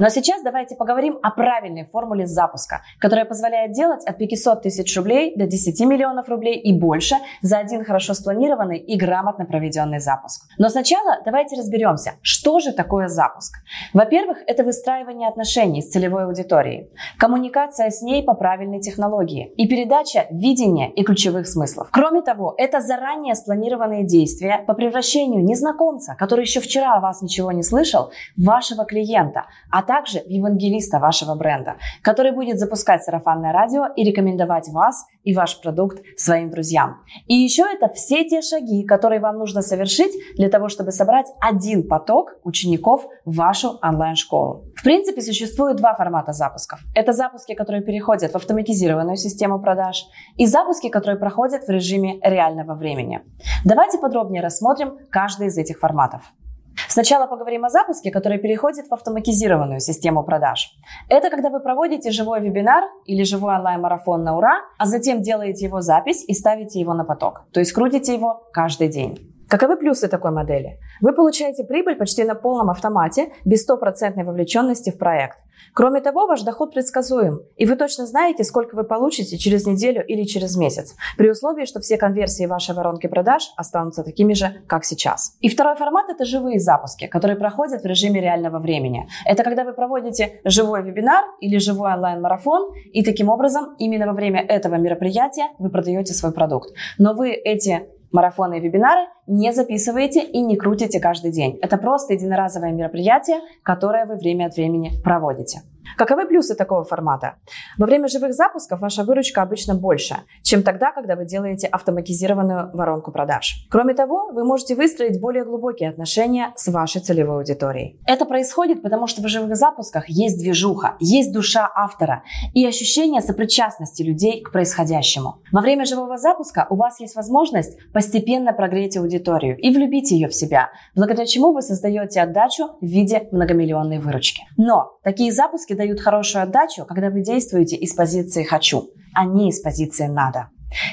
Но сейчас давайте поговорим о правильной формуле запуска, которая позволяет делать от 500 тысяч рублей до 10 миллионов рублей и больше за один хорошо спланированный и грамотно проведенный запуск. Но сначала давайте разберемся, что же такое запуск. Во-первых, это выстраивание отношений с целевой аудиторией, коммуникация с ней по правильной технологии и передача видения и ключевых смыслов. Кроме того, это заранее спланированные действия по превращению незнакомца, который еще вчера о вас ничего не слышал, вашего клиента, а также в евангелиста вашего бренда, который будет запускать сарафанное радио и рекомендовать вас и ваш продукт своим друзьям. И еще это все те шаги, которые вам нужно совершить для того, чтобы собрать один поток учеников в вашу онлайн-школу. В принципе, существует два формата запусков. Это запуски, которые переходят в автоматизированную систему продаж, и запуски, которые проходят в режиме реального времени. Давайте подробнее рассмотрим каждый из этих форматов. Сначала поговорим о запуске, который переходит в автоматизированную систему продаж. Это когда вы проводите живой вебинар или живой онлайн-марафон на ура, а затем делаете его запись и ставите его на поток. То есть крутите его каждый день. Каковы плюсы такой модели? Вы получаете прибыль почти на полном автомате, без стопроцентной вовлеченности в проект. Кроме того, ваш доход предсказуем, и вы точно знаете, сколько вы получите через неделю или через месяц, при условии, что все конверсии вашей воронки продаж останутся такими же, как сейчас. И второй формат – это живые запуски, которые проходят в режиме реального времени. Это когда вы проводите живой вебинар или живой онлайн-марафон, и таким образом именно во время этого мероприятия вы продаете свой продукт. Но вы эти марафоны и вебинары не записываете и не крутите каждый день. Это просто единоразовое мероприятие, которое вы время от времени проводите. Каковы плюсы такого формата? Во время живых запусков ваша выручка обычно больше, чем тогда, когда вы делаете автоматизированную воронку продаж. Кроме того, вы можете выстроить более глубокие отношения с вашей целевой аудиторией. Это происходит потому, что в живых запусках есть движуха, есть душа автора и ощущение сопричастности людей к происходящему. Во время живого запуска у вас есть возможность постепенно прогреть аудиторию и влюбить ее в себя, благодаря чему вы создаете отдачу в виде многомиллионной выручки. Но такие запуски дают хорошую отдачу, когда вы действуете из позиции «хочу», а не из позиции «надо».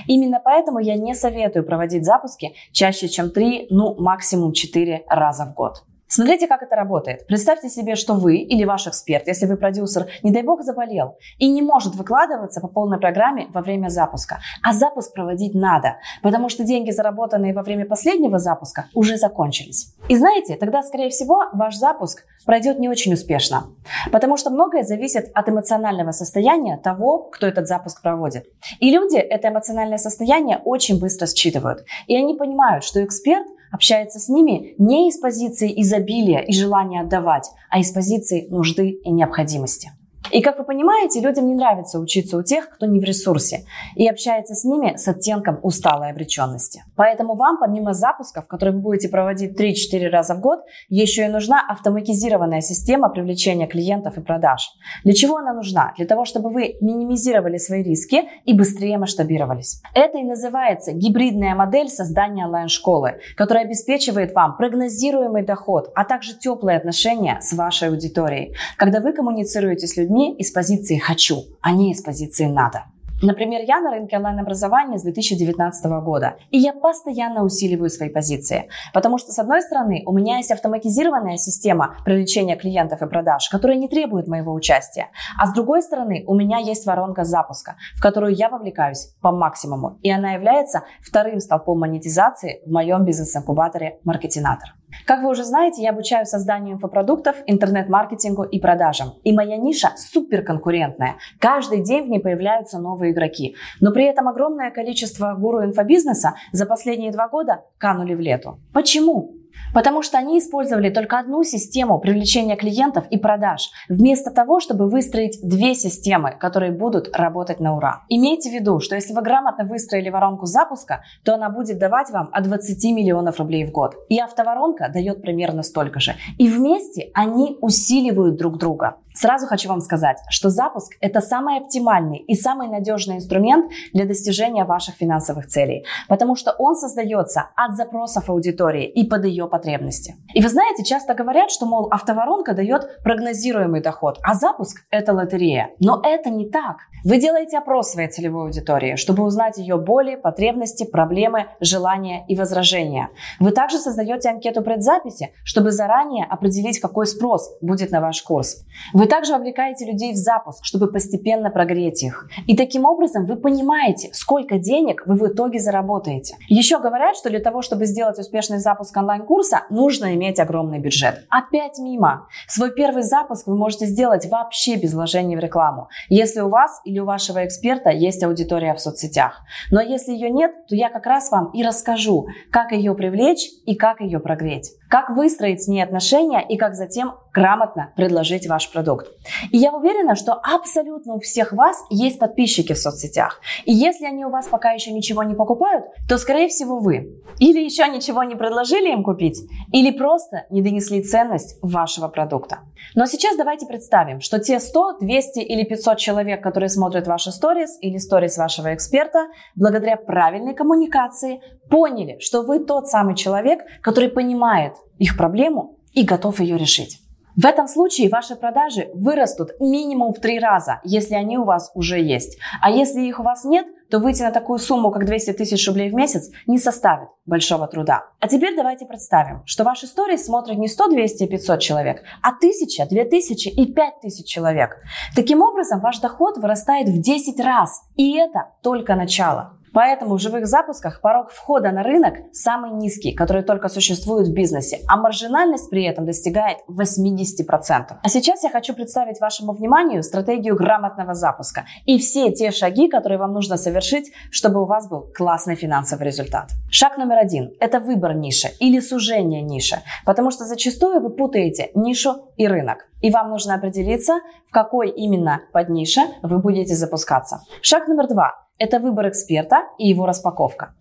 Именно поэтому я не советую проводить запуски чаще, чем 3, ну максимум 4 раза в год. Смотрите, как это работает. Представьте себе, что вы или ваш эксперт, если вы продюсер, не дай бог заболел и не может выкладываться по полной программе во время запуска. А запуск проводить надо, потому что деньги, заработанные во время последнего запуска, уже закончились. И знаете, тогда, скорее всего, ваш запуск пройдет не очень успешно, потому что многое зависит от эмоционального состояния того, кто этот запуск проводит. И люди это эмоциональное состояние очень быстро считывают. И они понимают, что эксперт общается с ними не из позиции изобилия и желания отдавать, а из позиции нужды и необходимости. И, как вы понимаете, людям не нравится учиться у тех, кто не в ресурсе, и общается с ними с оттенком усталой обреченности. Поэтому вам, помимо запусков, которые вы будете проводить 3-4 раза в год, еще и нужна автоматизированная система привлечения клиентов и продаж. Для чего она нужна? Для того, чтобы вы минимизировали свои риски и быстрее масштабировались. Это и называется гибридная модель создания онлайн-школы, которая обеспечивает вам прогнозируемый доход, а также теплые отношения с вашей аудиторией, когда вы коммуницируете с людьми людьми из позиции «хочу», а не из позиции «надо». Например, я на рынке онлайн-образования с 2019 года, и я постоянно усиливаю свои позиции, потому что, с одной стороны, у меня есть автоматизированная система привлечения клиентов и продаж, которая не требует моего участия, а с другой стороны, у меня есть воронка запуска, в которую я вовлекаюсь по максимуму, и она является вторым столпом монетизации в моем бизнес-инкубаторе «Маркетинатор». Как вы уже знаете, я обучаю созданию инфопродуктов, интернет-маркетингу и продажам. И моя ниша суперконкурентная. Каждый день в ней появляются новые игроки. Но при этом огромное количество гуру инфобизнеса за последние два года канули в лету. Почему? Потому что они использовали только одну систему привлечения клиентов и продаж, вместо того, чтобы выстроить две системы, которые будут работать на ура. Имейте в виду, что если вы грамотно выстроили воронку запуска, то она будет давать вам от 20 миллионов рублей в год. И автоворонка дает примерно столько же. И вместе они усиливают друг друга. Сразу хочу вам сказать, что запуск – это самый оптимальный и самый надежный инструмент для достижения ваших финансовых целей, потому что он создается от запросов аудитории и под ее потребности. И вы знаете, часто говорят, что, мол, автоворонка дает прогнозируемый доход, а запуск – это лотерея. Но это не так. Вы делаете опрос своей целевой аудитории, чтобы узнать ее боли, потребности, проблемы, желания и возражения. Вы также создаете анкету предзаписи, чтобы заранее определить, какой спрос будет на ваш курс. Вы также вовлекаете людей в запуск, чтобы постепенно прогреть их. И таким образом вы понимаете, сколько денег вы в итоге заработаете. Еще говорят, что для того, чтобы сделать успешный запуск онлайн-курса, нужно иметь огромный бюджет. Опять мимо. Свой первый запуск вы можете сделать вообще без вложений в рекламу, если у вас или у вашего эксперта есть аудитория в соцсетях. Но если ее нет, то я как раз вам и расскажу, как ее привлечь и как ее прогреть. Как выстроить с ней отношения и как затем грамотно предложить ваш продукт. И я уверена, что абсолютно у всех вас есть подписчики в соцсетях. И если они у вас пока еще ничего не покупают, то, скорее всего, вы или еще ничего не предложили им купить, или просто не донесли ценность вашего продукта. Но сейчас давайте представим, что те 100, 200 или 500 человек, которые смотрят ваши сторис или сторис вашего эксперта, благодаря правильной коммуникации поняли, что вы тот самый человек, который понимает их проблему и готов ее решить. В этом случае ваши продажи вырастут минимум в три раза, если они у вас уже есть. А если их у вас нет, то выйти на такую сумму, как 200 тысяч рублей в месяц, не составит большого труда. А теперь давайте представим, что ваши истории смотрят не 100, 200, 500 человек, а 1000, 2000 и 5000 человек. Таким образом, ваш доход вырастает в 10 раз. И это только начало. Поэтому в живых запусках порог входа на рынок самый низкий, который только существует в бизнесе, а маржинальность при этом достигает 80%. А сейчас я хочу представить вашему вниманию стратегию грамотного запуска и все те шаги, которые вам нужно совершить, чтобы у вас был классный финансовый результат. Шаг номер один – это выбор ниши или сужение ниши, потому что зачастую вы путаете нишу и рынок. И вам нужно определиться, в какой именно поднише вы будете запускаться. Шаг номер два это выбор эксперта и его распаковка.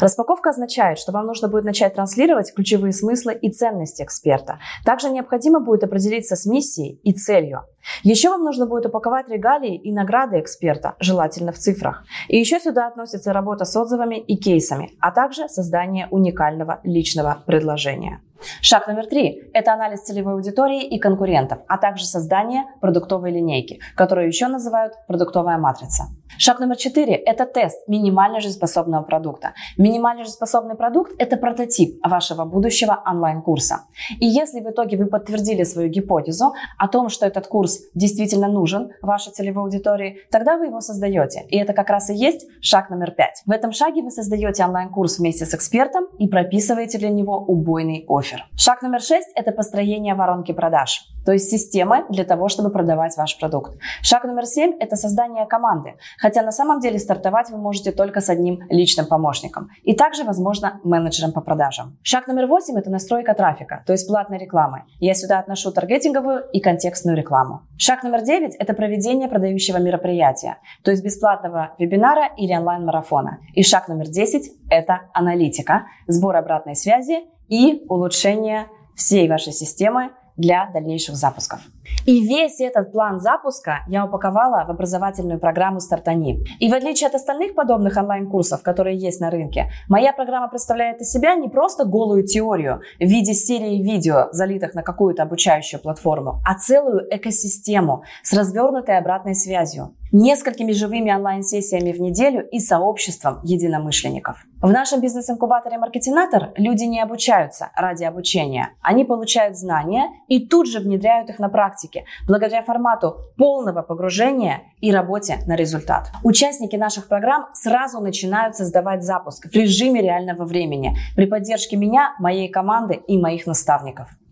Распаковка означает, что вам нужно будет начать транслировать ключевые смыслы и ценности эксперта. Также необходимо будет определиться с миссией и целью. Еще вам нужно будет упаковать регалии и награды эксперта, желательно в цифрах. И еще сюда относится работа с отзывами и кейсами, а также создание уникального личного предложения. Шаг номер три – это анализ целевой аудитории и конкурентов, а также создание продуктовой линейки, которую еще называют продуктовая матрица. Шаг номер четыре – это тест минимально жизнеспособного продукта. Минимально жизнеспособный продукт – это прототип вашего будущего онлайн-курса. И если в итоге вы подтвердили свою гипотезу о том, что этот курс действительно нужен вашей целевой аудитории, тогда вы его создаете. И это как раз и есть шаг номер пять. В этом шаге вы создаете онлайн-курс вместе с экспертом и прописываете для него убойный офер. Шаг номер шесть – это построение воронки продаж то есть системы для того, чтобы продавать ваш продукт. Шаг номер семь – это создание команды, хотя на самом деле стартовать вы можете только с одним личным помощником и также, возможно, менеджером по продажам. Шаг номер восемь – это настройка трафика, то есть платной рекламы. Я сюда отношу таргетинговую и контекстную рекламу. Шаг номер девять – это проведение продающего мероприятия, то есть бесплатного вебинара или онлайн-марафона. И шаг номер десять – это аналитика, сбор обратной связи и улучшение всей вашей системы для дальнейших запусков. И весь этот план запуска я упаковала в образовательную программу «Стартани». И в отличие от остальных подобных онлайн-курсов, которые есть на рынке, моя программа представляет из себя не просто голую теорию в виде серии видео, залитых на какую-то обучающую платформу, а целую экосистему с развернутой обратной связью, несколькими живыми онлайн-сессиями в неделю и сообществом единомышленников. В нашем бизнес-инкубаторе Маркетинатор люди не обучаются ради обучения. Они получают знания и тут же внедряют их на практике, благодаря формату полного погружения и работе на результат. Участники наших программ сразу начинают создавать запуск в режиме реального времени при поддержке меня, моей команды и моих наставников.